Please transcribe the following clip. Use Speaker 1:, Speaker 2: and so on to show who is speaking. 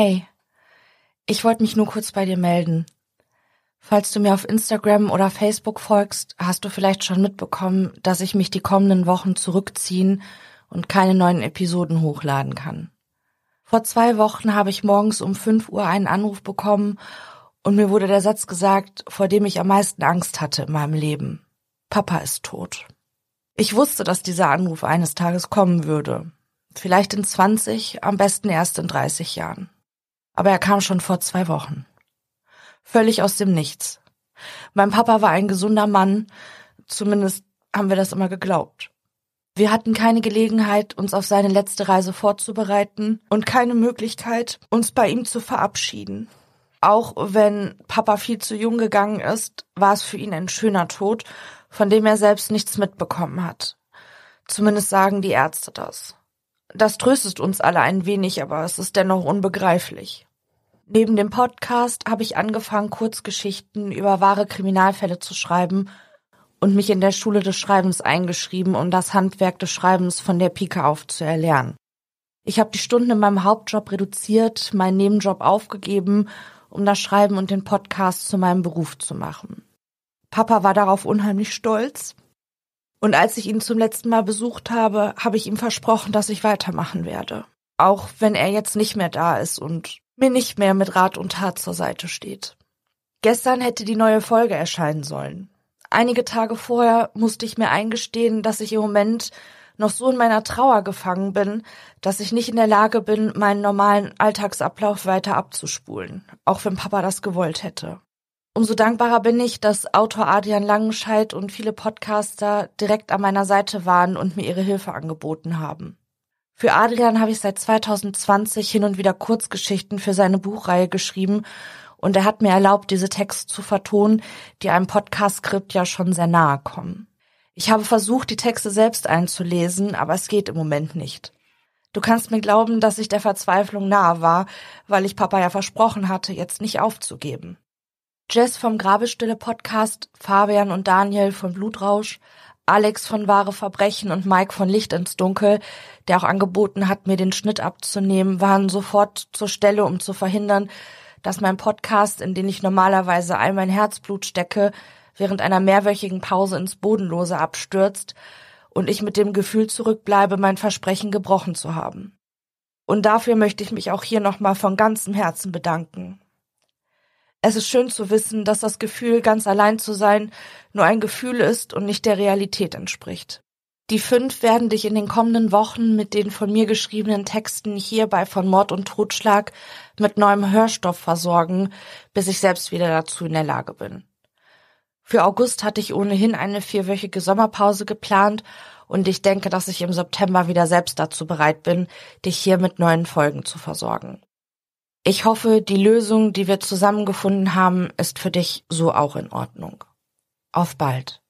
Speaker 1: Hey, ich wollte mich nur kurz bei dir melden. Falls du mir auf Instagram oder Facebook folgst, hast du vielleicht schon mitbekommen, dass ich mich die kommenden Wochen zurückziehen und keine neuen Episoden hochladen kann. Vor zwei Wochen habe ich morgens um fünf Uhr einen Anruf bekommen und mir wurde der Satz gesagt, vor dem ich am meisten Angst hatte in meinem Leben. Papa ist tot. Ich wusste, dass dieser Anruf eines Tages kommen würde. Vielleicht in 20, am besten erst in 30 Jahren. Aber er kam schon vor zwei Wochen. Völlig aus dem Nichts. Mein Papa war ein gesunder Mann, zumindest haben wir das immer geglaubt. Wir hatten keine Gelegenheit, uns auf seine letzte Reise vorzubereiten und keine Möglichkeit, uns bei ihm zu verabschieden. Auch wenn Papa viel zu jung gegangen ist, war es für ihn ein schöner Tod, von dem er selbst nichts mitbekommen hat. Zumindest sagen die Ärzte das. Das tröstet uns alle ein wenig, aber es ist dennoch unbegreiflich. Neben dem Podcast habe ich angefangen, Kurzgeschichten über wahre Kriminalfälle zu schreiben und mich in der Schule des Schreibens eingeschrieben, um das Handwerk des Schreibens von der Pike auf zu erlernen. Ich habe die Stunden in meinem Hauptjob reduziert, meinen Nebenjob aufgegeben, um das Schreiben und den Podcast zu meinem Beruf zu machen. Papa war darauf unheimlich stolz. Und als ich ihn zum letzten Mal besucht habe, habe ich ihm versprochen, dass ich weitermachen werde. Auch wenn er jetzt nicht mehr da ist und mir nicht mehr mit Rat und Tat zur Seite steht. Gestern hätte die neue Folge erscheinen sollen. Einige Tage vorher musste ich mir eingestehen, dass ich im Moment noch so in meiner Trauer gefangen bin, dass ich nicht in der Lage bin, meinen normalen Alltagsablauf weiter abzuspulen, auch wenn Papa das gewollt hätte. Umso dankbarer bin ich, dass Autor Adrian Langenscheidt und viele Podcaster direkt an meiner Seite waren und mir ihre Hilfe angeboten haben. Für Adrian habe ich seit 2020 hin und wieder Kurzgeschichten für seine Buchreihe geschrieben und er hat mir erlaubt, diese Texte zu vertonen, die einem Podcast-Skript ja schon sehr nahe kommen. Ich habe versucht, die Texte selbst einzulesen, aber es geht im Moment nicht. Du kannst mir glauben, dass ich der Verzweiflung nahe war, weil ich Papa ja versprochen hatte, jetzt nicht aufzugeben. Jess vom Grabestille Podcast, Fabian und Daniel von Blutrausch, Alex von Wahre Verbrechen und Mike von Licht ins Dunkel, der auch angeboten hat, mir den Schnitt abzunehmen, waren sofort zur Stelle, um zu verhindern, dass mein Podcast, in den ich normalerweise all mein Herzblut stecke, während einer mehrwöchigen Pause ins Bodenlose abstürzt und ich mit dem Gefühl zurückbleibe, mein Versprechen gebrochen zu haben. Und dafür möchte ich mich auch hier nochmal von ganzem Herzen bedanken. Es ist schön zu wissen, dass das Gefühl, ganz allein zu sein, nur ein Gefühl ist und nicht der Realität entspricht. Die fünf werden dich in den kommenden Wochen mit den von mir geschriebenen Texten hierbei von Mord und Totschlag mit neuem Hörstoff versorgen, bis ich selbst wieder dazu in der Lage bin. Für August hatte ich ohnehin eine vierwöchige Sommerpause geplant und ich denke, dass ich im September wieder selbst dazu bereit bin, dich hier mit neuen Folgen zu versorgen. Ich hoffe, die Lösung, die wir zusammengefunden haben, ist für dich so auch in Ordnung. Auf bald.